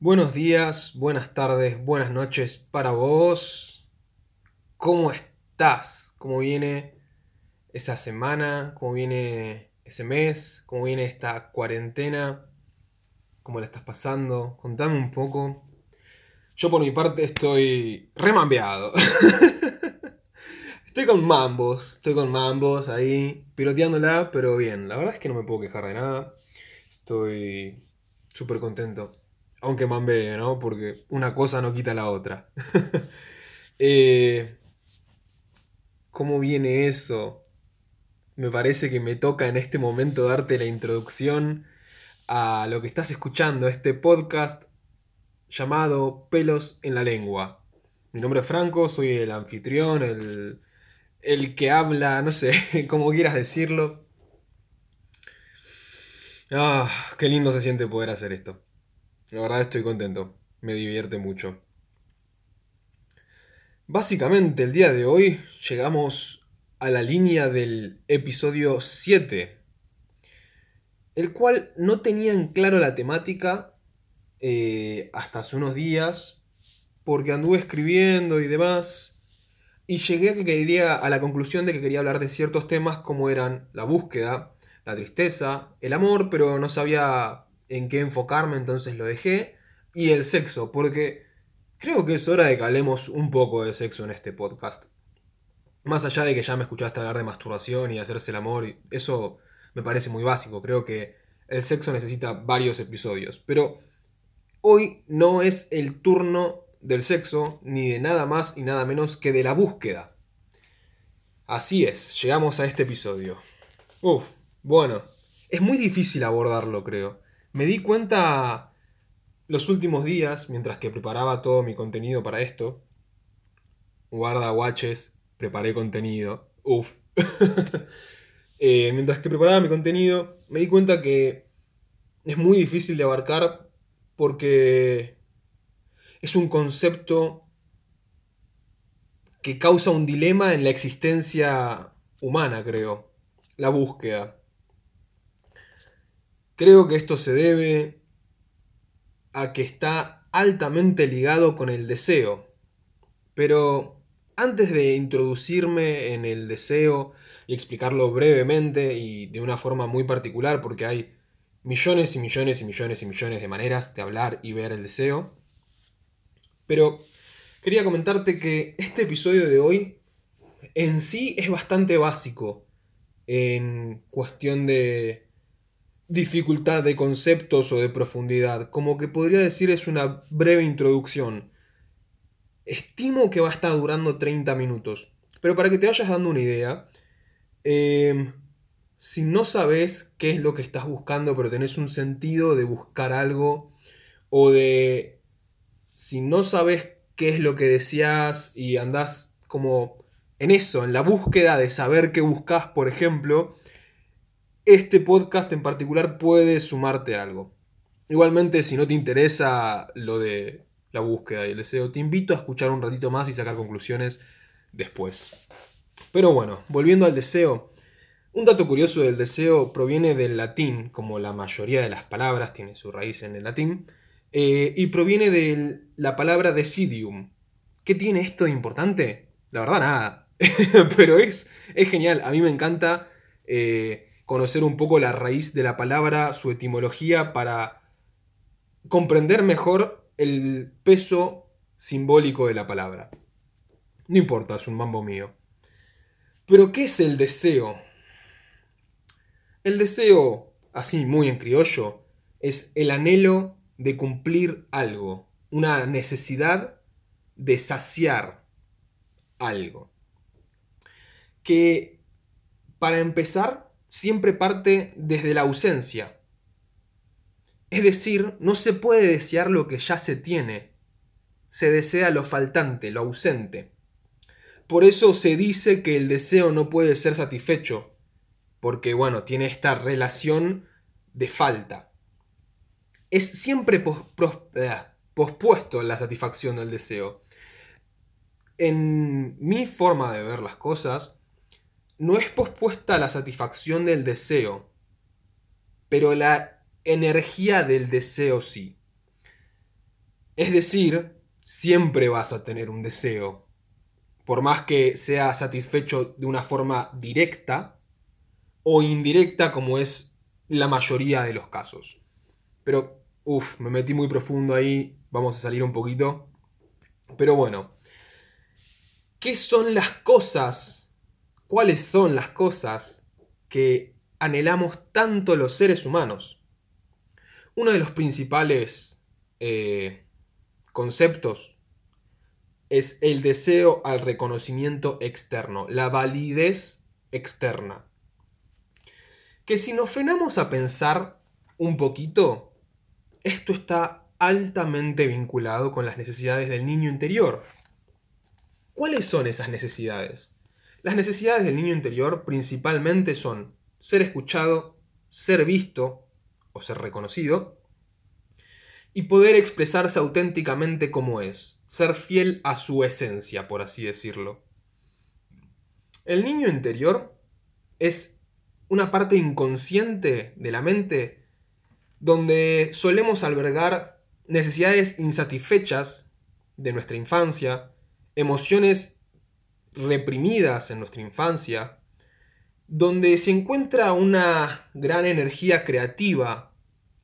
Buenos días, buenas tardes, buenas noches para vos. ¿Cómo estás? ¿Cómo viene esa semana? ¿Cómo viene ese mes? ¿Cómo viene esta cuarentena? ¿Cómo la estás pasando? Contame un poco. Yo por mi parte estoy remambeado. estoy con mambos, estoy con mambos ahí, piloteándola, pero bien. La verdad es que no me puedo quejar de nada. Estoy súper contento. Aunque mambee, ¿no? Porque una cosa no quita la otra. Eh, ¿Cómo viene eso? Me parece que me toca en este momento darte la introducción a lo que estás escuchando, este podcast llamado Pelos en la Lengua. Mi nombre es Franco, soy el anfitrión, el, el que habla, no sé, como quieras decirlo. Ah, qué lindo se siente poder hacer esto. La verdad estoy contento, me divierte mucho. Básicamente el día de hoy llegamos a la línea del episodio 7, el cual no tenía en claro la temática eh, hasta hace unos días, porque anduve escribiendo y demás, y llegué a, que quería, a la conclusión de que quería hablar de ciertos temas como eran la búsqueda, la tristeza, el amor, pero no sabía en qué enfocarme, entonces lo dejé. Y el sexo, porque creo que es hora de que hablemos un poco de sexo en este podcast. Más allá de que ya me escuchaste hablar de masturbación y hacerse el amor, eso me parece muy básico. Creo que el sexo necesita varios episodios. Pero hoy no es el turno del sexo, ni de nada más y nada menos que de la búsqueda. Así es, llegamos a este episodio. Uf, bueno, es muy difícil abordarlo, creo. Me di cuenta los últimos días, mientras que preparaba todo mi contenido para esto. Guarda watches, preparé contenido. Uf. Eh, mientras que preparaba mi contenido, me di cuenta que es muy difícil de abarcar porque es un concepto que causa un dilema en la existencia humana, creo. La búsqueda. Creo que esto se debe a que está altamente ligado con el deseo. Pero antes de introducirme en el deseo y explicarlo brevemente y de una forma muy particular, porque hay millones y millones y millones y millones de maneras de hablar y ver el deseo, pero quería comentarte que este episodio de hoy en sí es bastante básico en cuestión de dificultad de conceptos o de profundidad. Como que podría decir es una breve introducción. Estimo que va a estar durando 30 minutos. Pero para que te vayas dando una idea, em, si no sabes qué es lo que estás buscando, pero tenés un sentido de buscar algo, o de si no sabes qué es lo que deseas y andás como en eso, en la búsqueda de saber qué buscas, por ejemplo, este podcast en particular puede sumarte algo. Igualmente, si no te interesa lo de la búsqueda y el deseo, te invito a escuchar un ratito más y sacar conclusiones después. Pero bueno, volviendo al deseo, un dato curioso del deseo proviene del latín, como la mayoría de las palabras tiene su raíz en el latín, eh, y proviene de la palabra decidium. ¿Qué tiene esto de importante? La verdad, nada. Pero es, es genial, a mí me encanta. Eh, conocer un poco la raíz de la palabra, su etimología, para comprender mejor el peso simbólico de la palabra. No importa, es un mambo mío. Pero, ¿qué es el deseo? El deseo, así muy en criollo, es el anhelo de cumplir algo, una necesidad de saciar algo. Que, para empezar, siempre parte desde la ausencia. Es decir, no se puede desear lo que ya se tiene. Se desea lo faltante, lo ausente. Por eso se dice que el deseo no puede ser satisfecho, porque bueno, tiene esta relación de falta. Es siempre eh, pospuesto la satisfacción del deseo. En mi forma de ver las cosas, no es pospuesta la satisfacción del deseo, pero la energía del deseo sí. Es decir, siempre vas a tener un deseo. Por más que sea satisfecho de una forma directa o indirecta como es la mayoría de los casos. Pero, uff, me metí muy profundo ahí, vamos a salir un poquito. Pero bueno, ¿qué son las cosas? ¿Cuáles son las cosas que anhelamos tanto los seres humanos? Uno de los principales eh, conceptos es el deseo al reconocimiento externo, la validez externa. Que si nos frenamos a pensar un poquito, esto está altamente vinculado con las necesidades del niño interior. ¿Cuáles son esas necesidades? Las necesidades del niño interior principalmente son ser escuchado, ser visto o ser reconocido y poder expresarse auténticamente como es, ser fiel a su esencia, por así decirlo. El niño interior es una parte inconsciente de la mente donde solemos albergar necesidades insatisfechas de nuestra infancia, emociones reprimidas en nuestra infancia, donde se encuentra una gran energía creativa,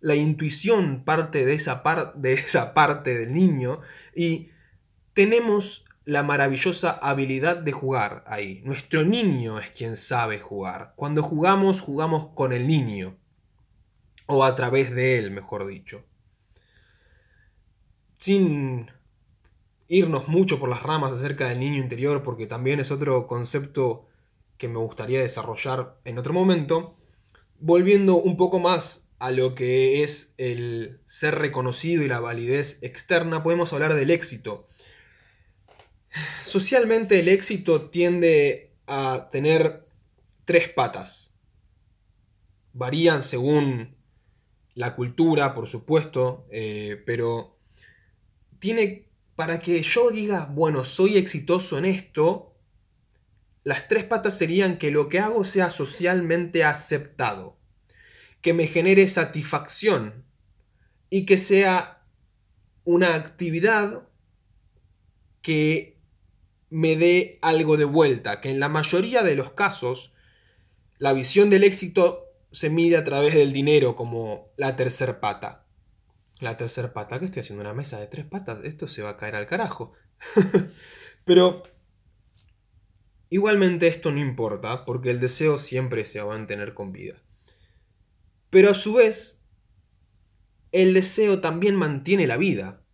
la intuición parte de esa, de esa parte del niño y tenemos la maravillosa habilidad de jugar ahí. Nuestro niño es quien sabe jugar. Cuando jugamos, jugamos con el niño. O a través de él, mejor dicho sin irnos mucho por las ramas acerca del niño interior, porque también es otro concepto que me gustaría desarrollar en otro momento, volviendo un poco más a lo que es el ser reconocido y la validez externa, podemos hablar del éxito. Socialmente el éxito tiende a tener tres patas. Varían según la cultura, por supuesto, eh, pero tiene, para que yo diga, bueno, soy exitoso en esto, las tres patas serían que lo que hago sea socialmente aceptado, que me genere satisfacción y que sea una actividad que me dé algo de vuelta, que en la mayoría de los casos la visión del éxito se mide a través del dinero como la tercer pata. La tercera pata, que estoy haciendo una mesa de tres patas, esto se va a caer al carajo. Pero igualmente esto no importa, porque el deseo siempre se va a mantener con vida. Pero a su vez, el deseo también mantiene la vida.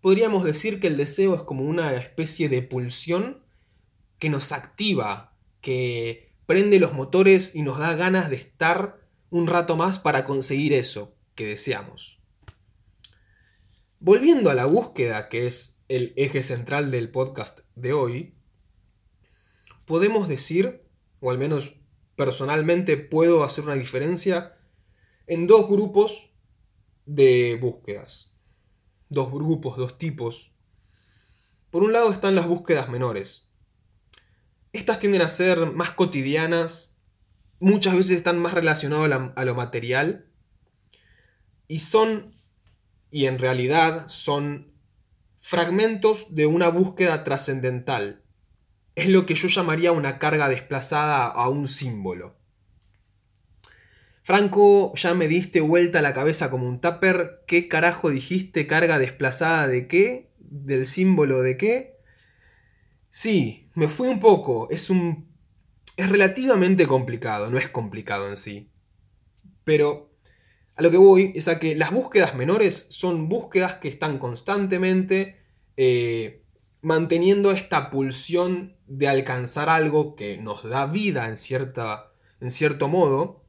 Podríamos decir que el deseo es como una especie de pulsión que nos activa, que prende los motores y nos da ganas de estar un rato más para conseguir eso que deseamos. Volviendo a la búsqueda, que es el eje central del podcast de hoy, podemos decir, o al menos personalmente puedo hacer una diferencia en dos grupos de búsquedas. Dos grupos, dos tipos. Por un lado están las búsquedas menores. Estas tienden a ser más cotidianas, muchas veces están más relacionadas a lo material y son y en realidad son fragmentos de una búsqueda trascendental. Es lo que yo llamaría una carga desplazada a un símbolo. Franco, ya me diste vuelta la cabeza como un tupper. ¿Qué carajo dijiste carga desplazada de qué? ¿Del símbolo de qué? Sí, me fui un poco. Es un. Es relativamente complicado, no es complicado en sí. Pero a lo que voy es a que las búsquedas menores son búsquedas que están constantemente eh, manteniendo esta pulsión de alcanzar algo que nos da vida en, cierta, en cierto modo,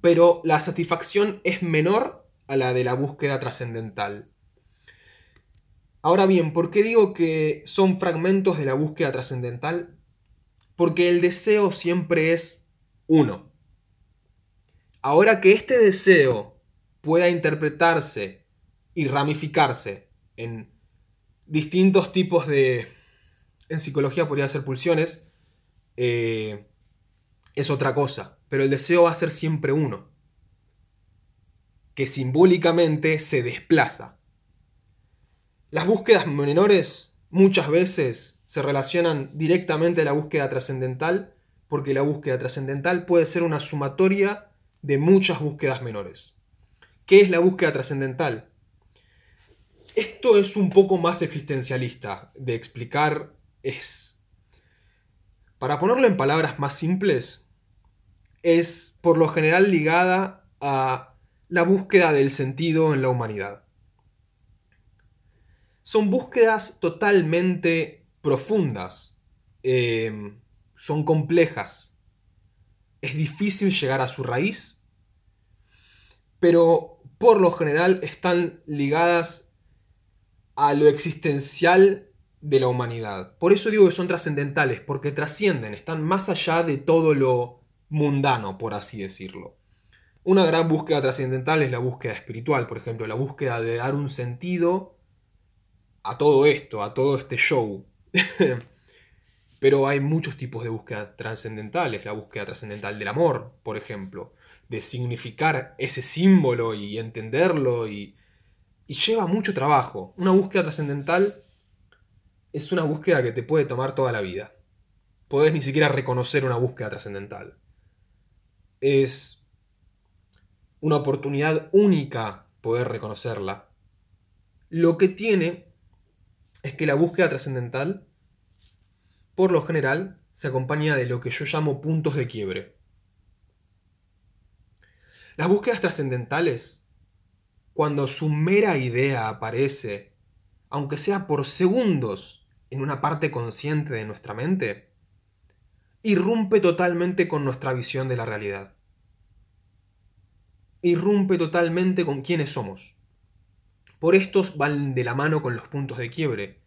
pero la satisfacción es menor a la de la búsqueda trascendental. Ahora bien, ¿por qué digo que son fragmentos de la búsqueda trascendental? Porque el deseo siempre es uno. Ahora que este deseo pueda interpretarse y ramificarse en distintos tipos de... En psicología podría ser pulsiones, eh, es otra cosa, pero el deseo va a ser siempre uno, que simbólicamente se desplaza. Las búsquedas menores muchas veces se relacionan directamente a la búsqueda trascendental porque la búsqueda trascendental puede ser una sumatoria de muchas búsquedas menores. ¿Qué es la búsqueda trascendental? Esto es un poco más existencialista de explicar. Es. Para ponerlo en palabras más simples, es por lo general ligada a la búsqueda del sentido en la humanidad. Son búsquedas totalmente profundas, em, son complejas, es difícil llegar a su raíz, pero por lo general están ligadas a lo existencial de la humanidad. Por eso digo que son trascendentales, porque trascienden, están más allá de todo lo mundano, por así decirlo. Una gran búsqueda trascendental es la búsqueda espiritual, por ejemplo, la búsqueda de dar un sentido a todo esto, a todo este show. Pero hay muchos tipos de búsquedas trascendentales, la búsqueda trascendental del amor, por ejemplo, de significar ese símbolo y entenderlo y, y lleva mucho trabajo. Una búsqueda trascendental es una búsqueda que te puede tomar toda la vida. Podés ni siquiera reconocer una búsqueda trascendental. Es una oportunidad única poder reconocerla. Lo que tiene es que la búsqueda trascendental, por lo general, se acompaña de lo que yo llamo puntos de quiebre. Las búsquedas trascendentales cuando su mera idea aparece, aunque sea por segundos, en una parte consciente de nuestra mente, irrumpe totalmente con nuestra visión de la realidad. Irrumpe totalmente con quiénes somos. Por estos van de la mano con los puntos de quiebre,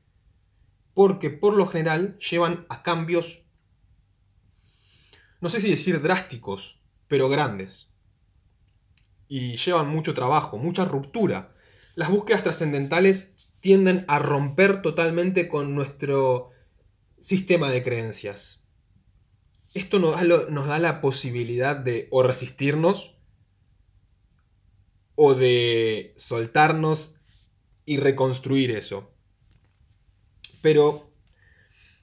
porque por lo general llevan a cambios, no sé si decir drásticos, pero grandes y llevan mucho trabajo, mucha ruptura. Las búsquedas trascendentales tienden a romper totalmente con nuestro sistema de creencias. Esto nos da, la posibilidad de o resistirnos o de soltarnos y reconstruir eso. Pero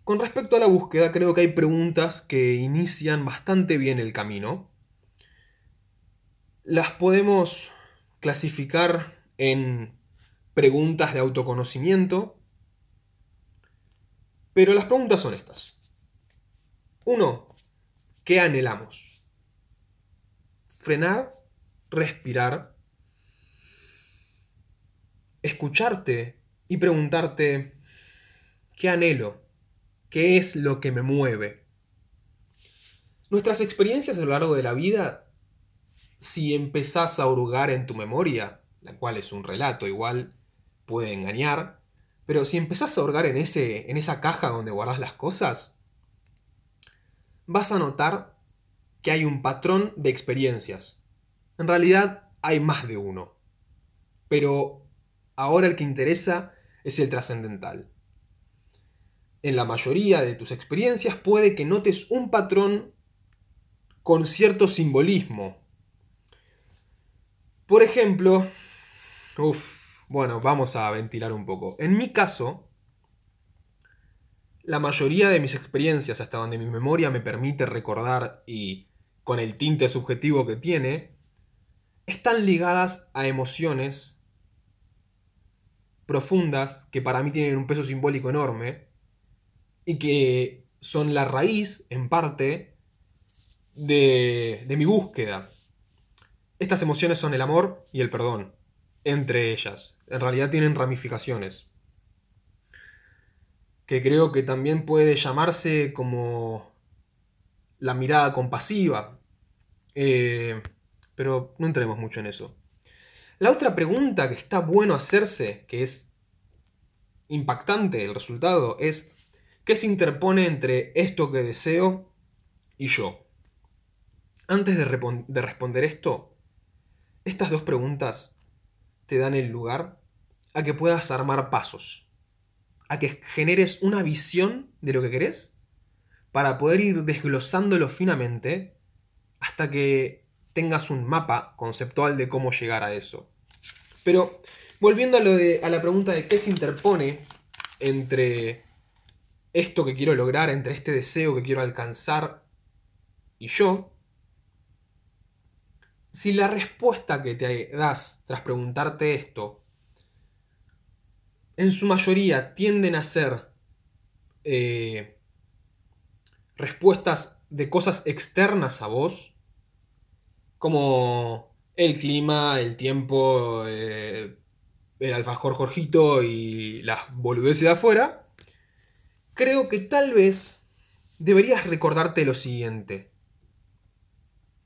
con respecto a la búsqueda, creo que hay preguntas que inician bastante bien el camino las podemos clasificar en preguntas de autoconocimiento, pero las preguntas son estas. Uno, ¿qué anhelamos? Frenar, respirar, escucharte y preguntarte, ¿qué anhelo? ¿Qué es lo que me mueve? Nuestras experiencias a lo largo de la vida si empezás a hurgar en tu memoria, la cual es un relato, igual puede engañar, pero si empezás a hurgar en, ese, en esa caja donde guardas las cosas, vas a notar que hay un patrón de experiencias. En realidad hay más de uno, pero ahora el que interesa es el trascendental. En la mayoría de tus experiencias puede que notes un patrón con cierto simbolismo, por ejemplo, bueno, vamos a ventilar un poco. En mi caso, la mayoría de mis experiencias, hasta donde mi memoria me permite recordar y con el tinte subjetivo que tiene, están ligadas a emociones profundas que para mí tienen un peso simbólico enorme y que son la raíz, en parte, de, de mi búsqueda. Estas emociones son el amor y el perdón, entre ellas. En realidad tienen ramificaciones. Que creo que también puede llamarse como la mirada compasiva. Eh, pero no entremos mucho en eso. La otra pregunta que está bueno hacerse, que es impactante el resultado, es ¿qué se interpone entre esto que deseo y yo? Antes de, de responder esto, estas dos preguntas te dan el lugar a que puedas armar pasos, a que generes una visión de lo que querés para poder ir desglosándolo finamente hasta que tengas un mapa conceptual de cómo llegar a eso. Pero volviendo a la pregunta de qué se interpone entre esto que quiero lograr, entre este deseo que quiero alcanzar y yo, si la respuesta que te das tras preguntarte esto, en su mayoría tienden a ser eh, respuestas de cosas externas a vos, como el clima, el tiempo, eh, el alfajor Jorgito y las boludeces de afuera, creo que tal vez deberías recordarte lo siguiente.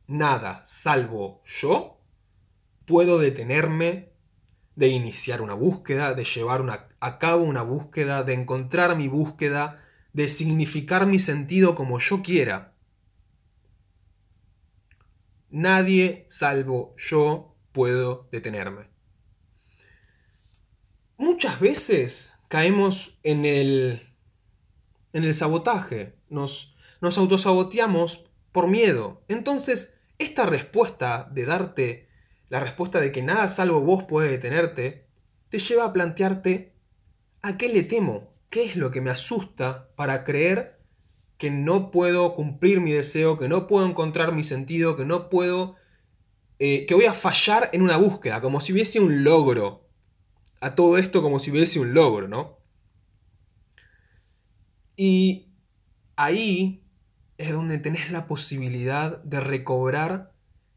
Nada, salvo yo, puedo detenerme de iniciar una búsqueda, de llevar a cabo una búsqueda, de encontrar mi búsqueda, de significar mi sentido como yo quiera. Nadie, salvo yo, puedo detenerme. Muchas veces caemos en el, en el sabotaje, nos, nos autosaboteamos por miedo. Entonces, esta respuesta de darte, la respuesta de que nada salvo vos puede detenerte, te lleva a plantearte a qué le temo, qué es lo que me asusta para creer que no puedo cumplir mi deseo, que no puedo encontrar mi sentido, que no puedo, eh, que voy a fallar en una búsqueda, como si hubiese un logro a todo esto como si hubiese un logro, ¿no? Y ahí es donde tenés la posibilidad de recobrar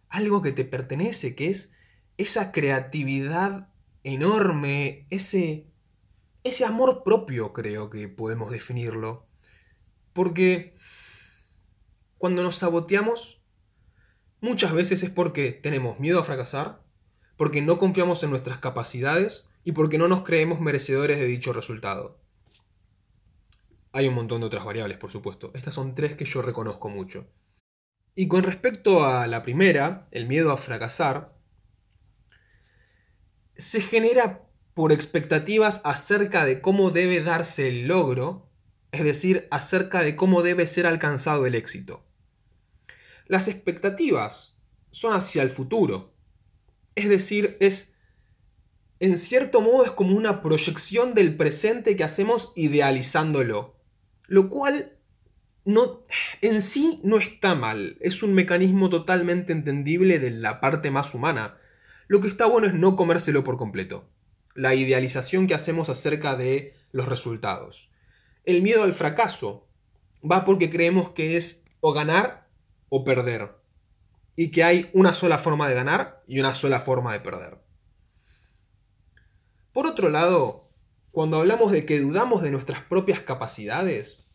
algo que te pertenece, que es esa creatividad enorme, ese, ese amor propio, creo que podemos definirlo. Porque cuando nos saboteamos, muchas veces es porque tenemos miedo a fracasar, porque no confiamos en nuestras capacidades y porque no nos creemos merecedores de dicho resultado. Hay un montón de otras variables, por supuesto. Estas son tres que yo reconozco mucho. Y con respecto a la primera, el miedo a fracasar, se genera por expectativas acerca de cómo debe darse el logro, es decir, acerca de cómo debe ser alcanzado el éxito. Las expectativas son hacia el futuro, es decir, es en cierto modo es como una proyección del presente que hacemos idealizándolo. Lo cual no, en sí no está mal, es un mecanismo totalmente entendible de la parte más humana. Lo que está bueno es no comérselo por completo. La idealización que hacemos acerca de los resultados. El miedo al fracaso va porque creemos que es o ganar o perder. Y que hay una sola forma de ganar y una sola forma de perder. Por otro lado, cuando hablamos de que dudamos de nuestras propias capacidades,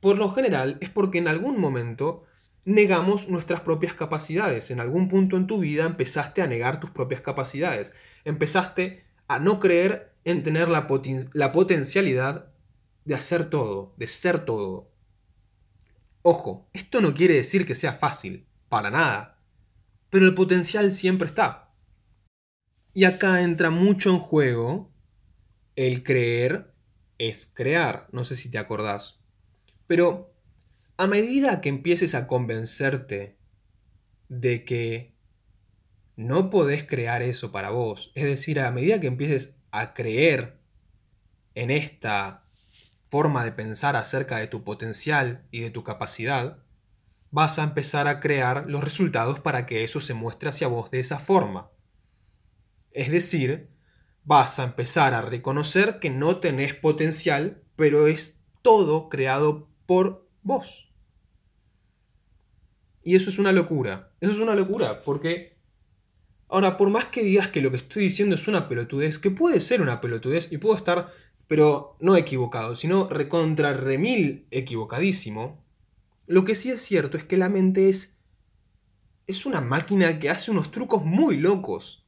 por lo general es porque en algún momento negamos nuestras propias capacidades. En algún punto en tu vida empezaste a negar tus propias capacidades. Empezaste a no creer en tener la, la potencialidad de hacer todo, de ser todo. Ojo, esto no quiere decir que sea fácil, para nada. Pero el potencial siempre está. Y acá entra mucho en juego el creer es crear. No sé si te acordás. Pero a medida que empieces a convencerte de que no podés crear eso para vos, es decir, a medida que empieces a creer en esta forma de pensar acerca de tu potencial y de tu capacidad, vas a empezar a crear los resultados para que eso se muestre hacia vos de esa forma. Es decir, vas a empezar a reconocer que no tenés potencial, pero es todo creado por vos. Y eso es una locura. Eso es una locura, porque... Ahora, por más que digas que lo que estoy diciendo es una pelotudez, que puede ser una pelotudez y puedo estar, pero no equivocado, sino recontra remil equivocadísimo, lo que sí es cierto es que la mente es... es una máquina que hace unos trucos muy locos.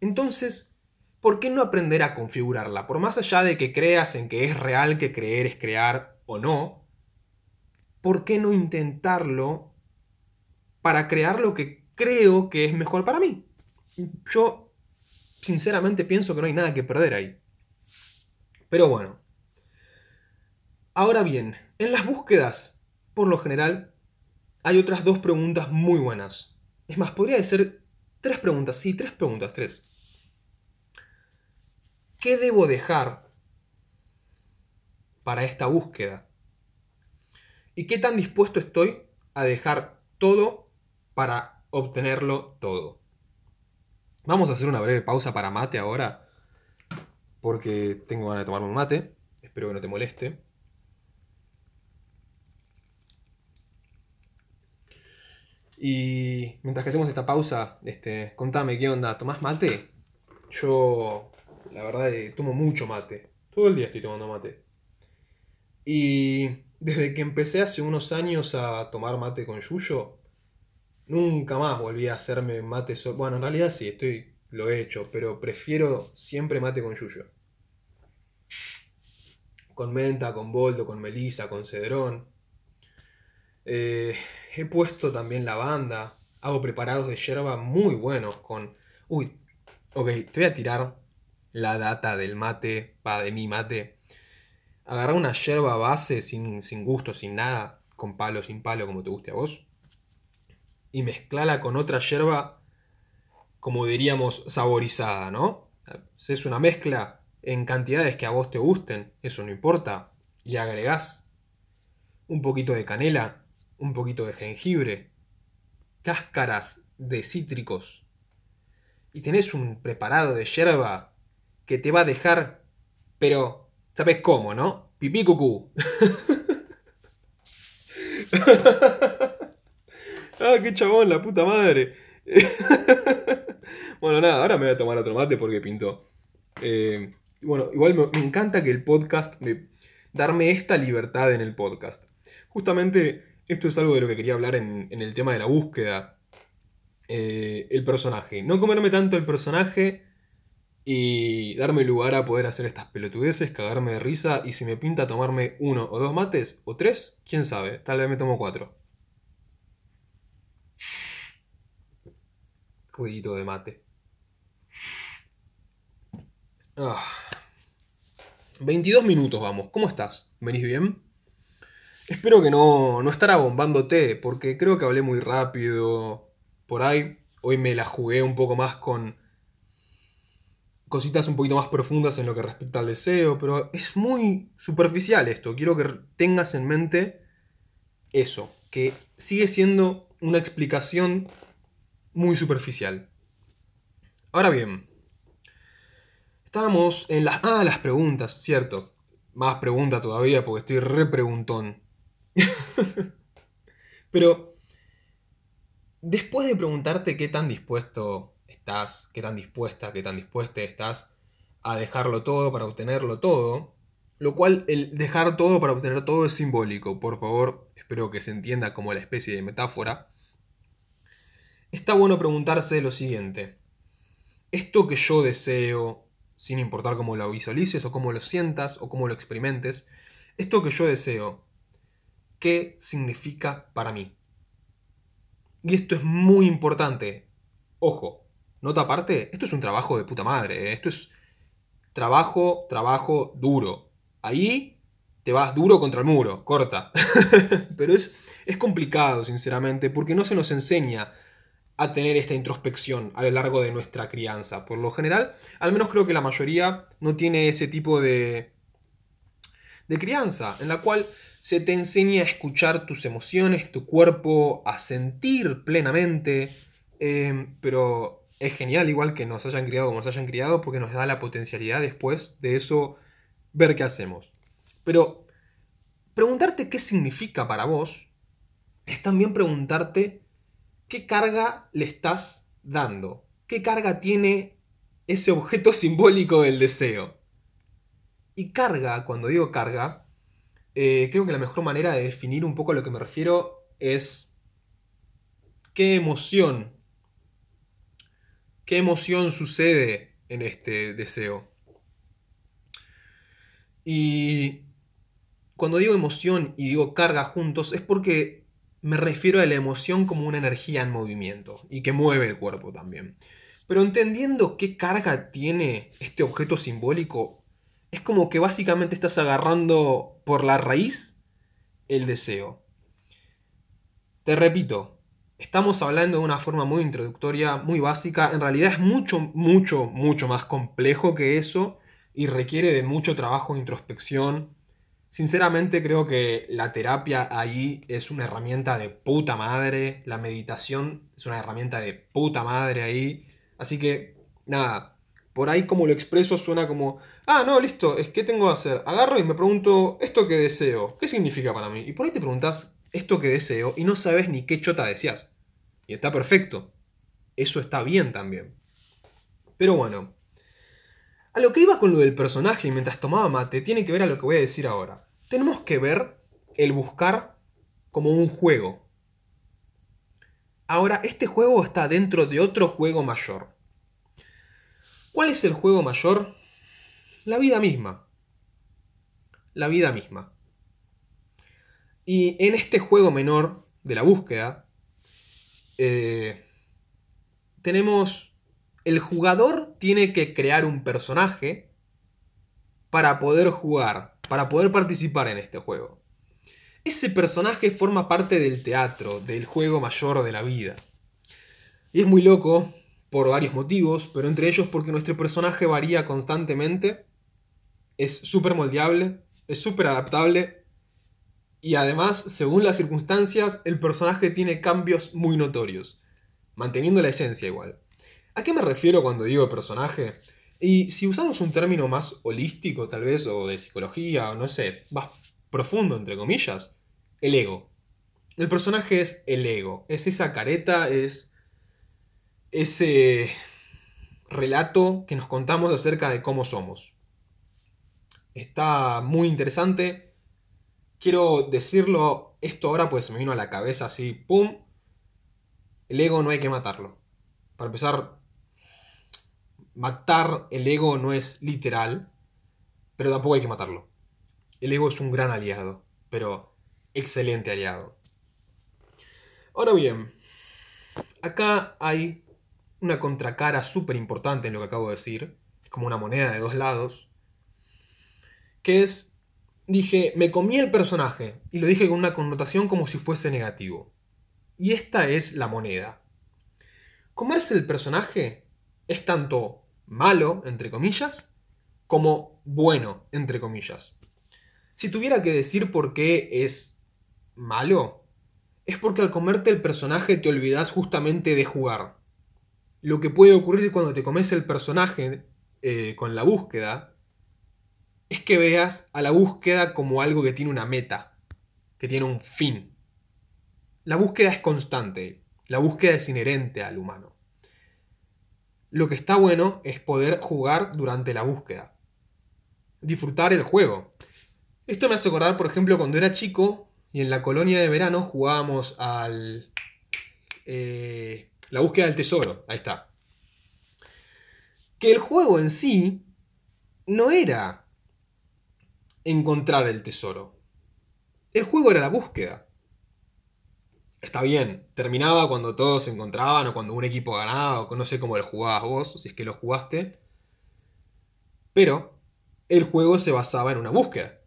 Entonces, ¿por qué no aprender a configurarla? Por más allá de que creas en que es real que creer es crear o no, ¿por qué no intentarlo para crear lo que creo que es mejor para mí? Yo, sinceramente, pienso que no hay nada que perder ahí. Pero bueno. Ahora bien, en las búsquedas, por lo general, hay otras dos preguntas muy buenas. Es más, podría ser tres preguntas, sí, tres preguntas, tres. ¿Qué debo dejar para esta búsqueda? ¿Y qué tan dispuesto estoy a dejar todo para obtenerlo todo? Vamos a hacer una breve pausa para mate ahora, porque tengo ganas de tomarme un mate, espero que no te moleste. Y mientras que hacemos esta pausa, este, contame qué onda, ¿tomás mate? Yo, la verdad, eh, tomo mucho mate. Todo el día estoy tomando mate. Y desde que empecé hace unos años a tomar mate con Yuyo, nunca más volví a hacerme mate solo. Bueno, en realidad sí, estoy, lo he hecho, pero prefiero siempre mate con Yuyo. Con menta, con boldo, con melisa, con cedrón. Eh, he puesto también lavanda. Hago preparados de yerba muy buenos con... Uy, ok, te voy a tirar la data del mate, va, de mi mate. Agarrar una yerba base sin, sin gusto, sin nada, con palo, sin palo, como te guste a vos. Y mezclala con otra yerba, como diríamos, saborizada, ¿no? Es una mezcla en cantidades que a vos te gusten, eso no importa. Y agregás un poquito de canela, un poquito de jengibre, cáscaras de cítricos y tenés un preparado de yerba que te va a dejar, pero, ¿sabes cómo, no? Pipí cucú. ah, qué chabón, la puta madre. bueno, nada, ahora me voy a tomar otro mate porque pintó. Eh, bueno, igual me, encanta que el podcast, me, darme esta libertad en el podcast. Justamente esto es algo de lo que quería hablar en, el tema de la búsqueda. Eh, el personaje. No comerme tanto el personaje y darme lugar a poder hacer estas pelotudeces, cagarme de risa y si me pinta tomarme uno o dos mates o tres, quién sabe, tal vez me tomo cuatro. Ruidito de mate. 22 ah. minutos vamos, ¿cómo estás? ¿Venís bien? Espero que no, no estará bombándote, porque creo que hablé muy rápido por ahí. Hoy me la jugué un poco más con cositas un poquito más profundas en lo que respecta al deseo, pero es muy superficial esto. Quiero que tengas en mente eso, que sigue siendo una explicación muy superficial. Ahora bien, estábamos en las... Ah, las preguntas, cierto. Más pregunta todavía porque estoy re preguntón. Pero después de preguntarte qué tan dispuesto estás, qué tan dispuesta, qué tan dispuesta estás a dejarlo todo para obtenerlo todo, lo cual el dejar todo para obtener todo es simbólico, por favor, espero que se entienda como la especie de metáfora. Está bueno preguntarse lo siguiente. Esto que yo deseo, sin importar cómo lo visualices o cómo lo sientas o cómo lo experimentes, esto que yo deseo, qué significa para mí. Y esto es muy importante. Ojo, nota aparte, esto es un trabajo de puta madre. ¿eh? Esto es trabajo, trabajo duro. Ahí te vas duro contra el muro, corta. Pero es, es complicado, sinceramente, porque no se nos enseña a tener esta introspección a lo largo de nuestra crianza. Por lo general, al menos creo que la mayoría no tiene ese tipo de, de crianza, en la cual se te enseña a escuchar tus emociones, tu cuerpo, a sentir plenamente, em, pero es genial igual que nos hayan criado como nos hayan criado porque nos da la potencialidad después de eso ver qué hacemos. Pero preguntarte qué significa para vos es también preguntarte qué carga le estás dando, qué carga tiene ese objeto simbólico del deseo. Y carga, cuando digo carga, eh, creo que la mejor manera de definir un poco a lo que me refiero es qué emoción, qué emoción sucede en este deseo. Y cuando digo emoción y digo carga juntos es porque me refiero a la emoción como una energía en movimiento y que mueve el cuerpo también. Pero entendiendo qué carga tiene este objeto simbólico, es como que básicamente estás agarrando por la raíz el deseo. Te repito, estamos hablando de una forma muy introductoria, muy básica. En realidad es mucho, mucho, mucho más complejo que eso. y requiere de mucho trabajo de introspección. Sinceramente creo que la terapia ahí es una herramienta de puta madre, la meditación es una herramienta de puta madre ahí. Así que, nada, por ahí como lo expreso suena como, ah, no, listo, es que tengo que hacer. Agarro y me pregunto, ¿esto que deseo? ¿Qué significa para mí? Y por ahí te preguntas, ¿esto que deseo? Y no sabes ni qué chota deseas. Y está perfecto. Eso está bien también. Pero bueno, a lo que iba con lo del personaje mientras tomaba mate, tiene que ver a lo que voy a decir ahora. Tenemos que ver el buscar como un juego. Ahora, este juego está dentro de otro juego mayor. ¿Cuál es el juego mayor? La vida misma. La vida misma. Y en este juego menor de la búsqueda, eh, tenemos el jugador tiene que crear un personaje para poder jugar, para poder participar en este juego. Ese personaje forma parte del teatro, del juego mayor de la vida. Y es muy loco por varios motivos, pero entre ellos porque nuestro personaje varía constantemente, es súper moldeable, es súper adaptable y además, según las circunstancias, el personaje tiene cambios muy notorios, manteniendo la esencia igual. ¿A qué me refiero cuando digo personaje? Y si usamos un término más holístico, tal vez, o de psicología, o no sé, más profundo, entre comillas, el ego. El personaje es el ego, es esa careta, es ese relato que nos contamos acerca de cómo somos. Está muy interesante. Quiero decirlo esto ahora, pues me vino a la cabeza así, ¡pum! El ego no hay que matarlo. Para empezar, matar el ego no es literal, pero tampoco hay que matarlo. El ego es un gran aliado, pero excelente aliado. Ahora bien, acá hay una contracara súper importante en lo que acabo de decir, es como una moneda de dos lados, que es, dije, me comí el personaje, y lo dije con una connotación como si fuese negativo. Y esta es la moneda. Comerse el personaje es tanto malo, entre comillas, como bueno, entre comillas. Si tuviera que decir por qué es malo, es porque al comerte el personaje te olvidas justamente de jugar. Lo que puede ocurrir cuando te comes el personaje eh, con la búsqueda es que veas a la búsqueda como algo que tiene una meta, que tiene un fin. La búsqueda es constante, la búsqueda es inherente al humano. Lo que está bueno es poder jugar durante la búsqueda. Disfrutar el juego. Esto me hace acordar, por ejemplo, cuando era chico y en la colonia de verano jugábamos al... Eh, la búsqueda del tesoro. Ahí está. Que el juego en sí no era encontrar el tesoro. El juego era la búsqueda está bien. Terminaba cuando todos se encontraban o cuando un equipo ganaba o no sé cómo lo jugabas vos, si es que lo jugaste. Pero el juego se basaba en una búsqueda.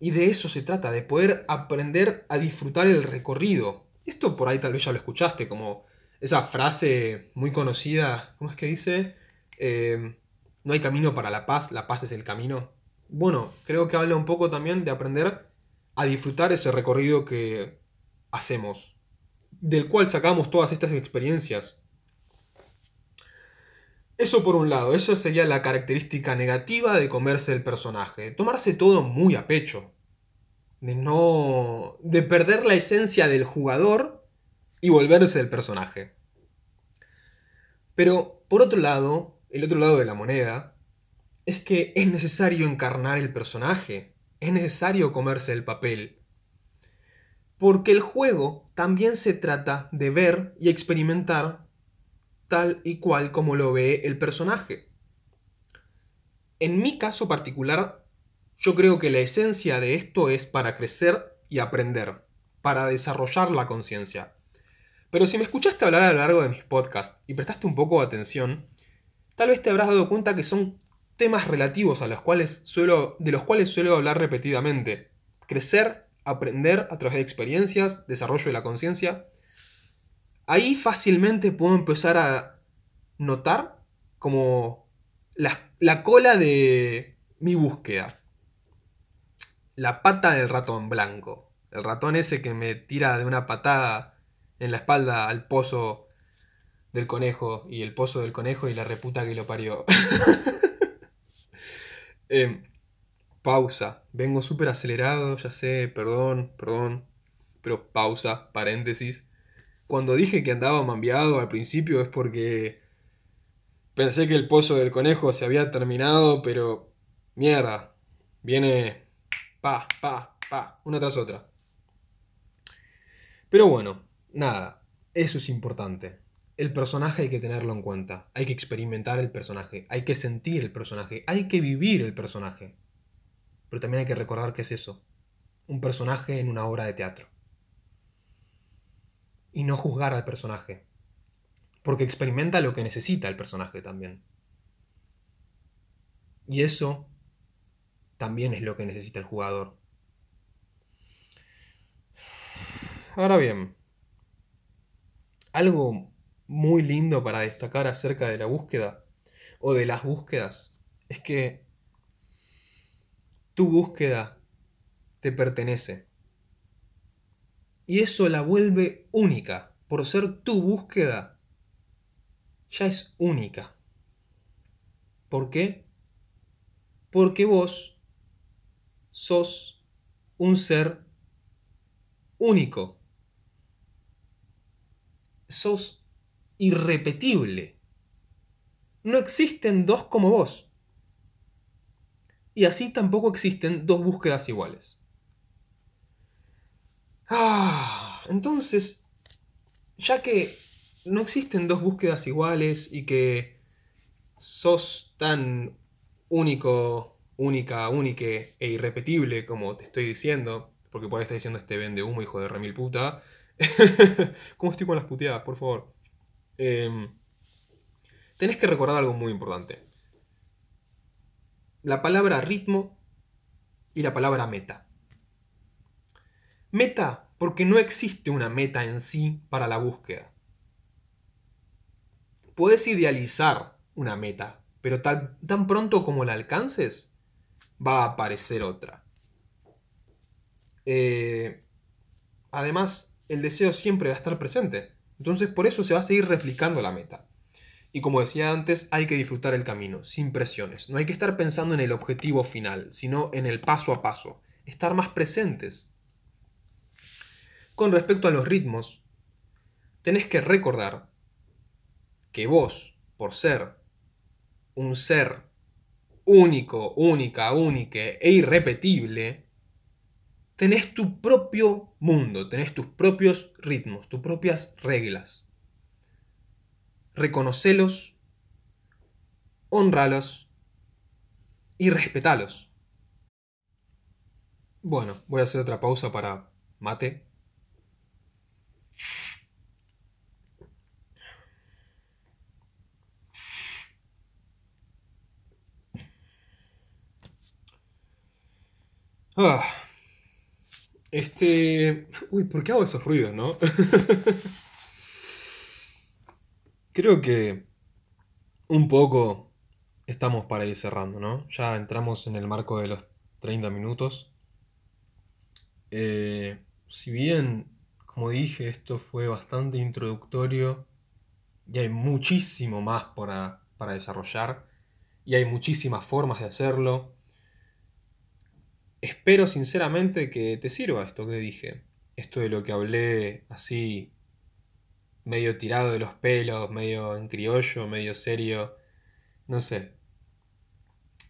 Y de eso se trata, de poder aprender a disfrutar el recorrido. Esto por ahí tal vez ya lo escuchaste, como esa frase muy conocida, ¿cómo es que dice? Eh, no hay camino para la paz, la paz es el camino. Bueno, creo que habla un poco también de aprender a disfrutar ese recorrido que hacemos, del cual sacamos todas estas experiencias. Eso por un lado, eso sería la característica negativa de comerse el personaje, tomarse todo muy a pecho, de no de perder la esencia del jugador y volverse el personaje. Pero por otro lado, el otro lado de la moneda es que es necesario encarnar el personaje, es necesario comerse el papel, porque el juego también se trata de ver y experimentar tal y cual como lo ve el personaje. En mi caso particular, yo creo que la esencia de esto es para crecer y aprender, para desarrollar la conciencia. Pero si me escuchaste hablar a lo largo de mis podcasts y prestaste un poco de atención, tal vez te habrás dado cuenta que son temas relativos a los cuales suelo, de los cuales suelo hablar repetidamente. Crecer aprender a través de experiencias, desarrollo de la conciencia, ahí fácilmente puedo empezar a notar como la, la cola de mi búsqueda. La pata del ratón blanco. El ratón ese que me tira de una patada en la espalda al pozo del conejo y el pozo del conejo y la reputa que lo parió. Em, pausa. Vengo súper acelerado, ya sé, perdón, perdón. Pero pausa, paréntesis. Cuando dije que andaba mambiado al principio es porque pensé que el pozo del conejo se había terminado, pero mierda. Viene pa, pa, pa, una tras otra. Pero bueno, nada, eso es importante. El personaje hay que tenerlo en cuenta, hay que experimentar el personaje, hay que sentir el personaje, hay que vivir el personaje. Pero también hay que recordar que es eso, un personaje en una obra de teatro. Y no juzgar al personaje, porque experimenta lo que necesita el personaje también. Y eso también es lo que necesita el jugador. Ahora bien, algo muy lindo para destacar acerca de la búsqueda o de las búsquedas es que tu búsqueda te pertenece. Y eso la vuelve única. Por ser tu búsqueda, ya es única. ¿Por qué? Porque vos sos un ser único. Sos irrepetible. No existen dos como vos. Y así tampoco existen dos búsquedas iguales. Ah, entonces, ya que no existen dos búsquedas iguales y que sos tan único, única, única e irrepetible como te estoy diciendo, porque por ahí estás diciendo este vende humo, hijo de remil puta. ¿Cómo estoy con las puteadas, por favor? Em, tenés que recordar algo muy importante. La palabra ritmo y la palabra meta. Meta porque no existe una meta en sí para la búsqueda. Puedes idealizar una meta, pero tan, tan pronto como la alcances, va a aparecer otra. Eh, además, el deseo siempre va a estar presente. Entonces por eso se va a seguir replicando la meta. Y como decía antes, hay que disfrutar el camino, sin presiones. No hay que estar pensando en el objetivo final, sino en el paso a paso. Estar más presentes. Con respecto a los ritmos, tenés que recordar que vos, por ser un ser único, única, única e irrepetible, tenés tu propio mundo, tenés tus propios ritmos, tus propias reglas. Reconocelos, honralos y respetalos. Bueno, voy a hacer otra pausa para mate. Ah. Este... Uy, ¿por qué hago esos ruidos, no? Creo que un poco estamos para ir cerrando, ¿no? Ya entramos en el marco de los 30 minutos. Eh, si bien, como dije, esto fue bastante introductorio y hay muchísimo más para, para desarrollar y hay muchísimas formas de hacerlo Espero sinceramente que te sirva esto que dije. Esto de lo que hablé así, medio tirado de los pelos, medio en criollo, medio serio. No sé.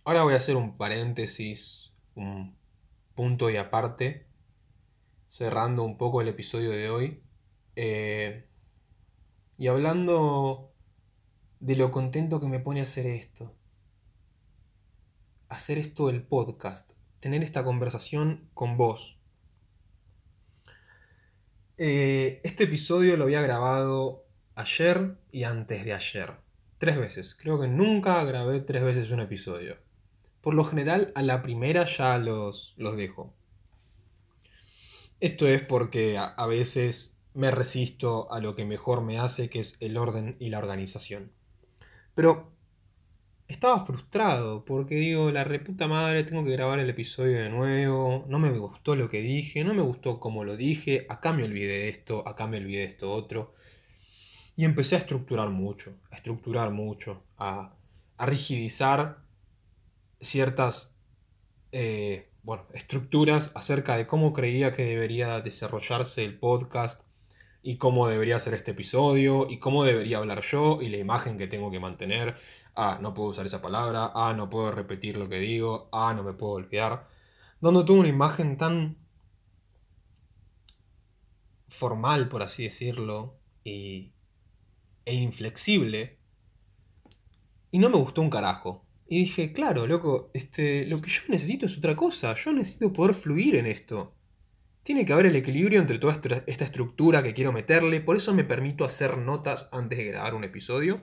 Ahora voy a hacer un paréntesis, un punto y aparte, cerrando un poco el episodio de hoy. Eh, y hablando de lo contento que me pone hacer esto. Hacer esto del podcast tener esta conversación con vos. Eh, este episodio lo había grabado ayer y antes de ayer. Tres veces. Creo que nunca grabé tres veces un episodio. Por lo general, a la primera ya los, los dejo. Esto es porque a, a veces me resisto a lo que mejor me hace, que es el orden y la organización. Pero estaba frustrado porque digo, la reputa madre, tengo que grabar el episodio de nuevo, no me gustó lo que dije, no me gustó cómo lo dije, acá me olvidé esto, acá me olvidé de esto otro. Y empecé a estructurar mucho, a estructurar mucho, a, a rigidizar ciertas eh, bueno, estructuras acerca de cómo creía que debería desarrollarse el podcast y cómo debería ser este episodio y cómo debería hablar yo y la imagen que tengo que mantener. Ah, no puedo usar esa palabra. Ah, no puedo repetir lo que digo. Ah, no me puedo olvidar. Dando tú una imagen tan formal, por así decirlo, y, e inflexible. Y no me gustó un carajo. Y dije, claro, loco, este, lo que yo necesito es otra cosa. Yo necesito poder fluir en esto. Tiene que haber el equilibrio entre toda esta estructura que quiero meterle. Por eso me permito hacer notas antes de grabar un episodio.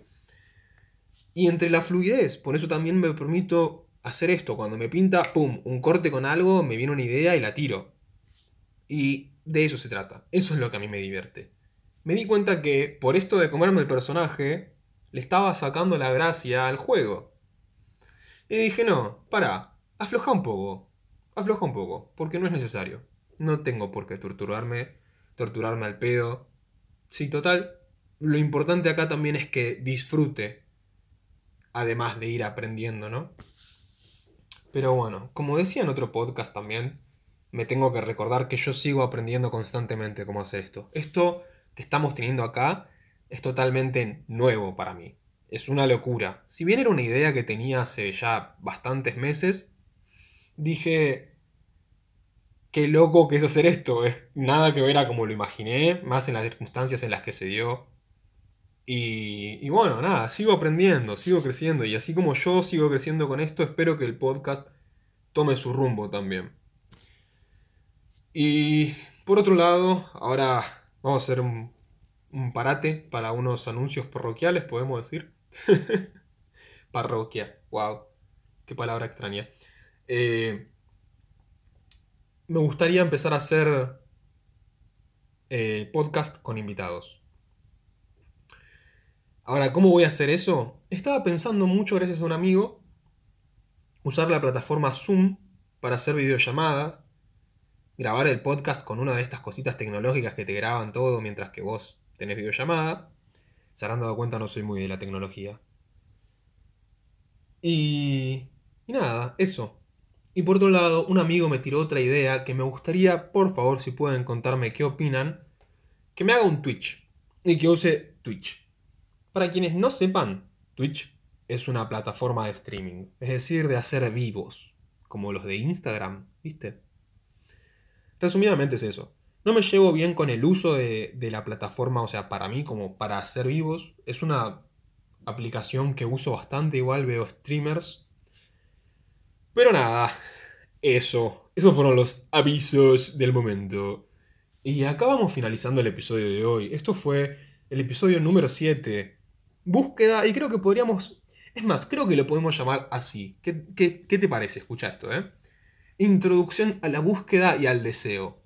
Y entre la fluidez, por eso también me permito hacer esto. Cuando me pinta, pum, un corte con algo, me viene una idea y la tiro. Y de eso se trata. Eso es lo que a mí me divierte. Me di cuenta que por esto de comerme el personaje, le estaba sacando la gracia al juego. Y dije, no, para, afloja un poco. Afloja un poco, porque no es necesario. No tengo por qué torturarme, torturarme al pedo. Sí, total. Lo importante acá también es que disfrute además de ir aprendiendo, ¿no? Pero bueno, como decía en otro podcast también, me tengo que recordar que yo sigo aprendiendo constantemente cómo hacer esto. Esto que estamos teniendo acá es totalmente nuevo para mí. Es una locura. Si bien era una idea que tenía hace ya bastantes meses, dije, qué loco que es hacer esto. Es nada que ver a como lo imaginé, más en las circunstancias en las que se dio. Y, bueno, nada, sigo aprendiendo, sigo creciendo y así como yo sigo creciendo con esto, espero que el podcast tome su rumbo también. Y por otro lado, ahora vamos a hacer un, parate para unos anuncios parroquiales, podemos decir. Parroquia, wow, qué palabra extraña. Eh, me gustaría empezar a hacer eh, podcast con invitados. Ahora, ¿cómo voy a hacer eso? Estaba pensando mucho, gracias a un amigo, usar la plataforma Zoom para hacer videollamadas, grabar el podcast con una de estas cositas tecnológicas que te graban todo mientras que vos tenés videollamada. Se habrán dado cuenta, no soy muy de la tecnología. Y, y nada, eso. Y por otro lado, un amigo me tiró otra idea que me gustaría, por favor, si pueden contarme qué opinan, que me haga un Twitch y que use Twitch. Para quienes no sepan, Twitch es una plataforma de streaming, es decir, de hacer vivos, como los de Instagram, ¿viste? Resumidamente es eso. No me llevo bien con el uso de, la plataforma, o sea, para mí como para hacer vivos, es una aplicación que uso bastante, igual veo streamers. Pero nada, eso, esos fueron los avisos del momento. Y acá vamos finalizando el episodio de hoy. Esto fue el episodio número 7 búsqueda, y creo que podríamos, es más, creo que lo podemos llamar así. ¿Qué, te parece? Escucha esto, ¿eh? Introducción a la búsqueda y al deseo.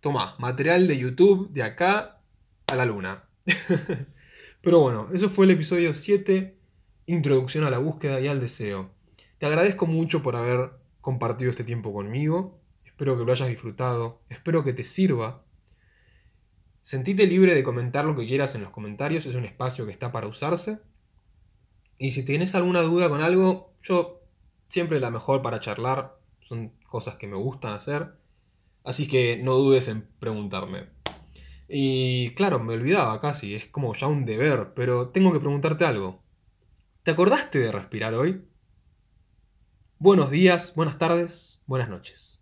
Toma, material de YouTube de acá a la luna. Pero bueno, eso fue el episodio 7, Introducción a la búsqueda y al deseo. Te agradezco mucho por haber compartido este tiempo conmigo. Espero que lo hayas disfrutado. Espero que te sirva Sentite libre de comentar lo que quieras en los comentarios, es un espacio que está para usarse. Y si tienes alguna duda con algo, yo siempre la mejor para charlar, son cosas que me gustan hacer. Así que no dudes en preguntarme. Y claro, me olvidaba casi, es como ya un deber, pero tengo que preguntarte algo. ¿Te acordaste de respirar hoy? Buenos días, buenas tardes, buenas noches.